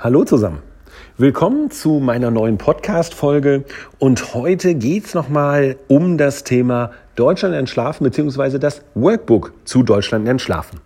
Hallo zusammen. Willkommen zu meiner neuen Podcast-Folge und heute geht's nochmal um das Thema Deutschland entschlafen beziehungsweise das Workbook zu Deutschland entschlafen.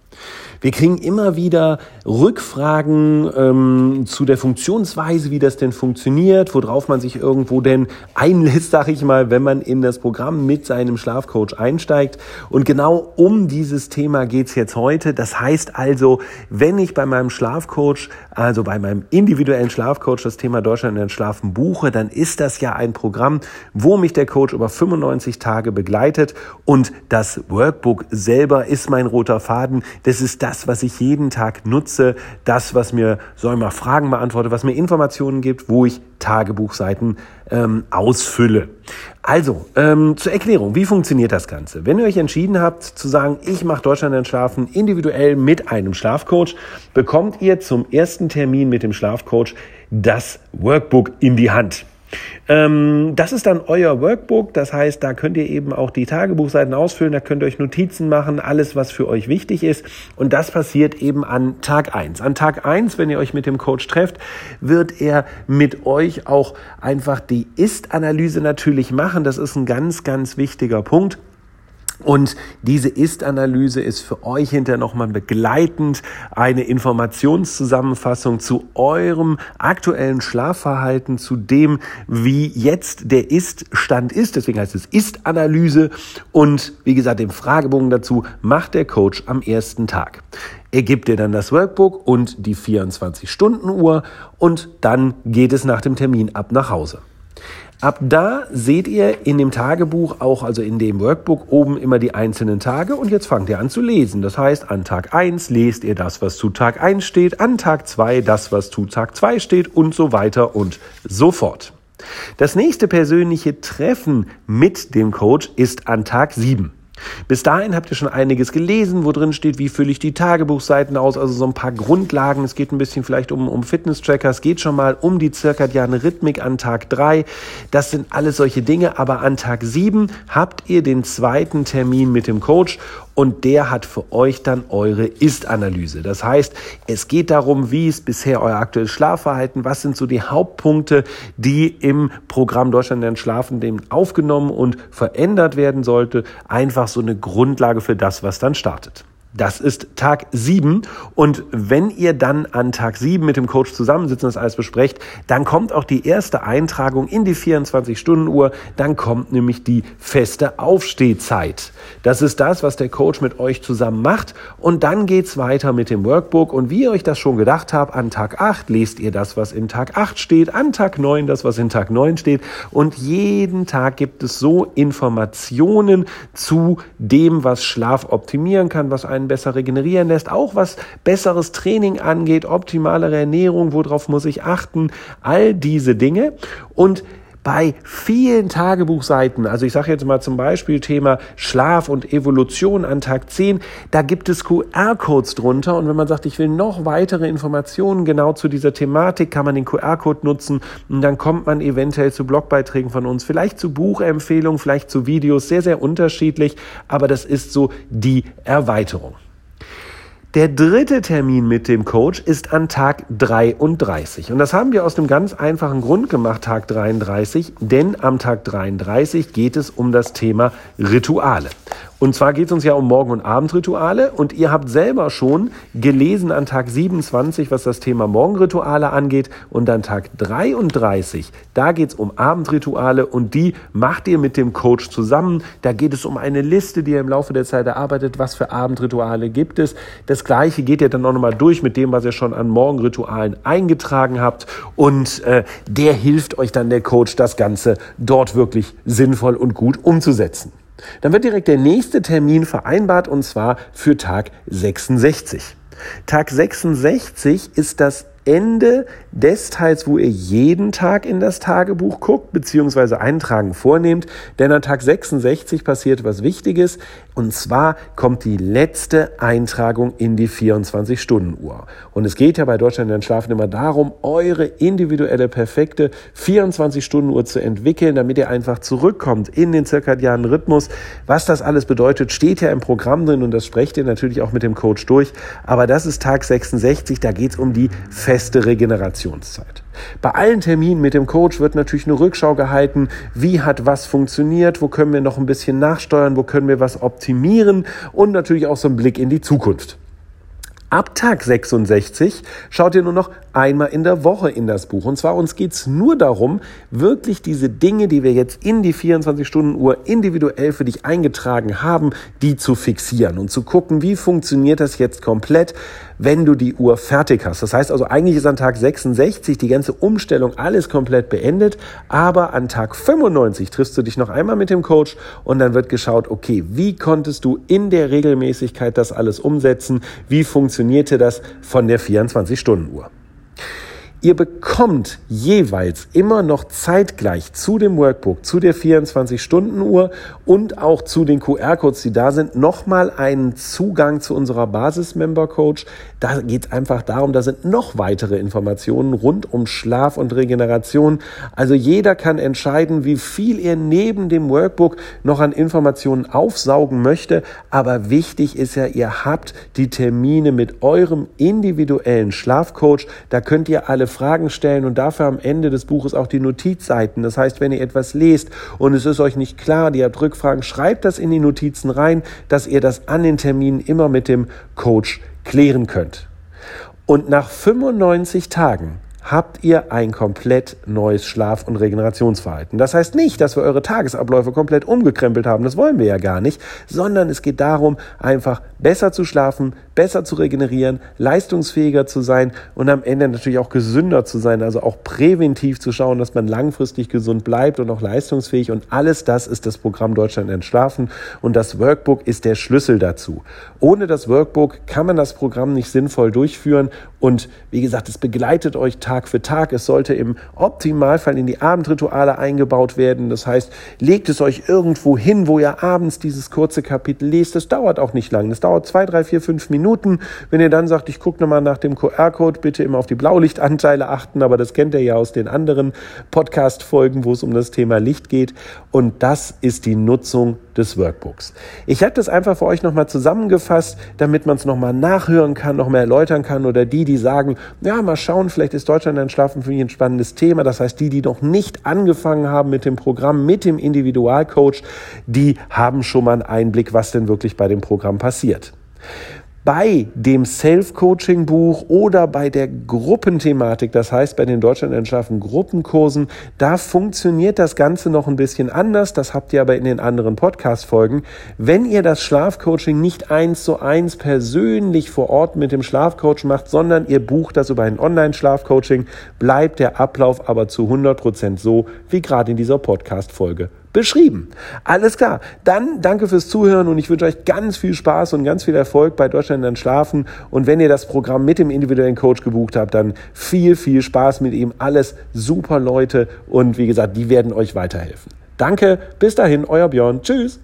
Wir kriegen immer wieder Rückfragen ähm, zu der Funktionsweise, wie das denn funktioniert, worauf man sich irgendwo denn einlässt, sag ich mal, wenn man in das Programm mit seinem Schlafcoach einsteigt. Und genau um dieses Thema geht's jetzt heute. Das heißt also, wenn ich bei meinem Schlafcoach, also bei meinem individuellen Schlafcoach das Thema Deutschland in Schlafen buche, dann ist das ja ein Programm, wo mich der Coach über 95 Tage begleitet und das Workbook selber ist mein roter Faden. Das ist das was ich jeden Tag nutze, das, was mir, soll mal Fragen beantworte, was mir Informationen gibt, wo ich Tagebuchseiten ähm, ausfülle. Also, ähm, zur Erklärung, wie funktioniert das Ganze? Wenn ihr euch entschieden habt zu sagen, ich mache Deutschland entschlafen individuell mit einem Schlafcoach, bekommt ihr zum ersten Termin mit dem Schlafcoach das Workbook in die Hand. Ähm, das ist dann euer Workbook. Das heißt, da könnt ihr eben auch die Tagebuchseiten ausfüllen, da könnt ihr euch Notizen machen, alles, was für euch wichtig ist. Und das passiert eben an Tag eins. An Tag eins, wenn ihr euch mit dem Coach trefft, wird er mit euch auch einfach die Ist-Analyse natürlich machen. Das ist ein ganz, ganz wichtiger Punkt. Und diese Ist-Analyse ist für euch hinterher nochmal begleitend eine Informationszusammenfassung zu eurem aktuellen Schlafverhalten, zu dem, wie jetzt der Ist-Stand ist. Deswegen heißt es Ist-Analyse. Und wie gesagt, den Fragebogen dazu macht der Coach am ersten Tag. Er gibt dir dann das Workbook und die 24-Stunden-Uhr und dann geht es nach dem Termin ab nach Hause. Ab da seht ihr in dem Tagebuch, auch also in dem Workbook, oben immer die einzelnen Tage und jetzt fangt ihr an zu lesen. Das heißt, an Tag 1 lest ihr das, was zu Tag 1 steht, an Tag 2 das, was zu Tag 2 steht und so weiter und so fort. Das nächste persönliche Treffen mit dem Coach ist an Tag 7. Bis dahin habt ihr schon einiges gelesen, wo drin steht, wie fülle ich die Tagebuchseiten aus, also so ein paar Grundlagen. Es geht ein bisschen vielleicht um, um Fitness-Tracker, es geht schon mal um die zirkadiane Rhythmik an Tag drei. Das sind alles solche Dinge, aber an Tag sieben habt ihr den zweiten Termin mit dem Coach und der hat für euch dann eure Ist-Analyse. Das heißt, es geht darum, wie ist bisher euer aktuelles Schlafverhalten, was sind so die Hauptpunkte, die im Programm Deutschland lernt schlafen dem aufgenommen und verändert werden sollte. Einfach so eine Grundlage für das, was dann startet. Das ist Tag sieben Und wenn ihr dann an Tag sieben mit dem Coach zusammensitzt und das alles besprecht, dann kommt auch die erste Eintragung in die 24-Stunden-Uhr. Dann kommt nämlich die feste Aufstehzeit. Das ist das, was der Coach mit euch zusammen macht. Und dann geht's weiter mit dem Workbook. Und wie ihr euch das schon gedacht habt, an Tag acht lest ihr das, was in Tag acht steht, an Tag neun das, was in Tag neun steht. Und jeden Tag gibt es so Informationen zu dem, was Schlaf optimieren kann, was einen einen besser regenerieren lässt, auch was besseres Training angeht, optimalere Ernährung, worauf muss ich achten, all diese Dinge. Und bei vielen Tagebuchseiten, also ich sage jetzt mal zum Beispiel Thema Schlaf und Evolution an Tag 10, da gibt es QR-Codes drunter. Und wenn man sagt, ich will noch weitere Informationen genau zu dieser Thematik, kann man den QR-Code nutzen. Und dann kommt man eventuell zu Blogbeiträgen von uns, vielleicht zu Buchempfehlungen, vielleicht zu Videos, sehr, sehr unterschiedlich, aber das ist so die Erweiterung. Der dritte Termin mit dem Coach ist an Tag 33. Und das haben wir aus einem ganz einfachen Grund gemacht, Tag 33, denn am Tag 33 geht es um das Thema Rituale. Und zwar geht es uns ja um Morgen- und Abendrituale. Und ihr habt selber schon gelesen an Tag 27, was das Thema Morgenrituale angeht. Und dann Tag 33, da geht es um Abendrituale. Und die macht ihr mit dem Coach zusammen. Da geht es um eine Liste, die ihr im Laufe der Zeit erarbeitet. Was für Abendrituale gibt es? Das Gleiche geht ihr dann auch nochmal durch mit dem, was ihr schon an Morgenritualen eingetragen habt. Und äh, der hilft euch dann, der Coach, das Ganze dort wirklich sinnvoll und gut umzusetzen. Dann wird direkt der nächste Termin vereinbart und zwar für Tag 66. Tag 66 ist das Ende des Teils, wo ihr jeden Tag in das Tagebuch guckt, beziehungsweise Eintragen vornehmt. Denn an Tag 66 passiert was Wichtiges. Und zwar kommt die letzte Eintragung in die 24-Stunden-Uhr. Und es geht ja bei Deutschland in Schlafen immer darum, eure individuelle, perfekte 24-Stunden-Uhr zu entwickeln, damit ihr einfach zurückkommt in den zirkadianen Rhythmus. Was das alles bedeutet, steht ja im Programm drin und das sprecht ihr natürlich auch mit dem Coach durch. Aber das ist Tag 66, da geht es um die feste Regenerationszeit. Bei allen Terminen mit dem Coach wird natürlich eine Rückschau gehalten, wie hat was funktioniert, wo können wir noch ein bisschen nachsteuern, wo können wir was optimieren und natürlich auch so ein Blick in die Zukunft. Ab Tag 66 schaut ihr nur noch einmal in der Woche in das Buch. Und zwar uns geht's nur darum, wirklich diese Dinge, die wir jetzt in die 24-Stunden-Uhr individuell für dich eingetragen haben, die zu fixieren und zu gucken, wie funktioniert das jetzt komplett, wenn du die Uhr fertig hast. Das heißt also, eigentlich ist an Tag 66 die ganze Umstellung alles komplett beendet, aber an Tag 95 triffst du dich noch einmal mit dem Coach und dann wird geschaut, okay, wie konntest du in der Regelmäßigkeit das alles umsetzen? Wie funktionierte das von der 24-Stunden-Uhr? Ihr bekommt jeweils immer noch zeitgleich zu dem Workbook, zu der 24-Stunden-Uhr und auch zu den QR-Codes, die da sind, nochmal einen Zugang zu unserer Basis-Member-Coach. Da geht es einfach darum, da sind noch weitere Informationen rund um Schlaf und Regeneration. Also jeder kann entscheiden, wie viel er neben dem Workbook noch an Informationen aufsaugen möchte. Aber wichtig ist ja, ihr habt die Termine mit eurem individuellen Schlafcoach. Da könnt ihr alle Fragen stellen und dafür am Ende des Buches auch die Notizseiten. Das heißt, wenn ihr etwas lest und es ist euch nicht klar, ihr habt Rückfragen, schreibt das in die Notizen rein, dass ihr das an den Terminen immer mit dem Coach klären könnt. Und nach 95 Tagen habt ihr ein komplett neues Schlaf- und Regenerationsverhalten. Das heißt nicht, dass wir eure Tagesabläufe komplett umgekrempelt haben, das wollen wir ja gar nicht, sondern es geht darum, einfach besser zu schlafen, besser zu regenerieren, leistungsfähiger zu sein und am Ende natürlich auch gesünder zu sein, also auch präventiv zu schauen, dass man langfristig gesund bleibt und auch leistungsfähig. Und alles das ist das Programm Deutschland entschlafen. Und das Workbook ist der Schlüssel dazu. Ohne das Workbook kann man das Programm nicht sinnvoll durchführen. Und wie gesagt, es begleitet euch Tag für Tag. Es sollte im Optimalfall in die Abendrituale eingebaut werden. Das heißt, legt es euch irgendwo hin, wo ihr abends dieses kurze Kapitel lest. Das dauert auch nicht lang. Das dauert zwei, drei, vier, fünf Minuten. Wenn ihr dann sagt, ich gucke nochmal nach dem QR-Code, bitte immer auf die Blaulichtanteile achten. Aber das kennt ihr ja aus den anderen Podcast-Folgen, wo es um das Thema Licht geht. Und das ist die Nutzung des Workbooks. Ich habe das einfach für euch nochmal zusammengefasst, damit man es nochmal nachhören kann, nochmal erläutern kann oder die, die sagen, ja, mal schauen, vielleicht ist Deutschland ein Schlafen für mich ein spannendes Thema. Das heißt, die, die noch nicht angefangen haben mit dem Programm, mit dem Individualcoach, die haben schon mal einen Einblick, was denn wirklich bei dem Programm passiert bei dem Self-Coaching-Buch oder bei der Gruppenthematik, das heißt bei den Deutschland entschaffen Gruppenkursen, da funktioniert das Ganze noch ein bisschen anders. Das habt ihr aber in den anderen Podcast-Folgen. Wenn ihr das Schlafcoaching nicht eins zu eins persönlich vor Ort mit dem Schlafcoach macht, sondern ihr bucht das über ein Online-Schlafcoaching, bleibt der Ablauf aber zu 100 Prozent so, wie gerade in dieser Podcast-Folge beschrieben. Alles klar. Dann danke fürs Zuhören und ich wünsche euch ganz viel Spaß und ganz viel Erfolg bei Deutschland dann schlafen. Und wenn ihr das Programm mit dem individuellen Coach gebucht habt, dann viel, viel Spaß mit ihm. Alles super Leute und wie gesagt, die werden euch weiterhelfen. Danke. Bis dahin, euer Björn. Tschüss.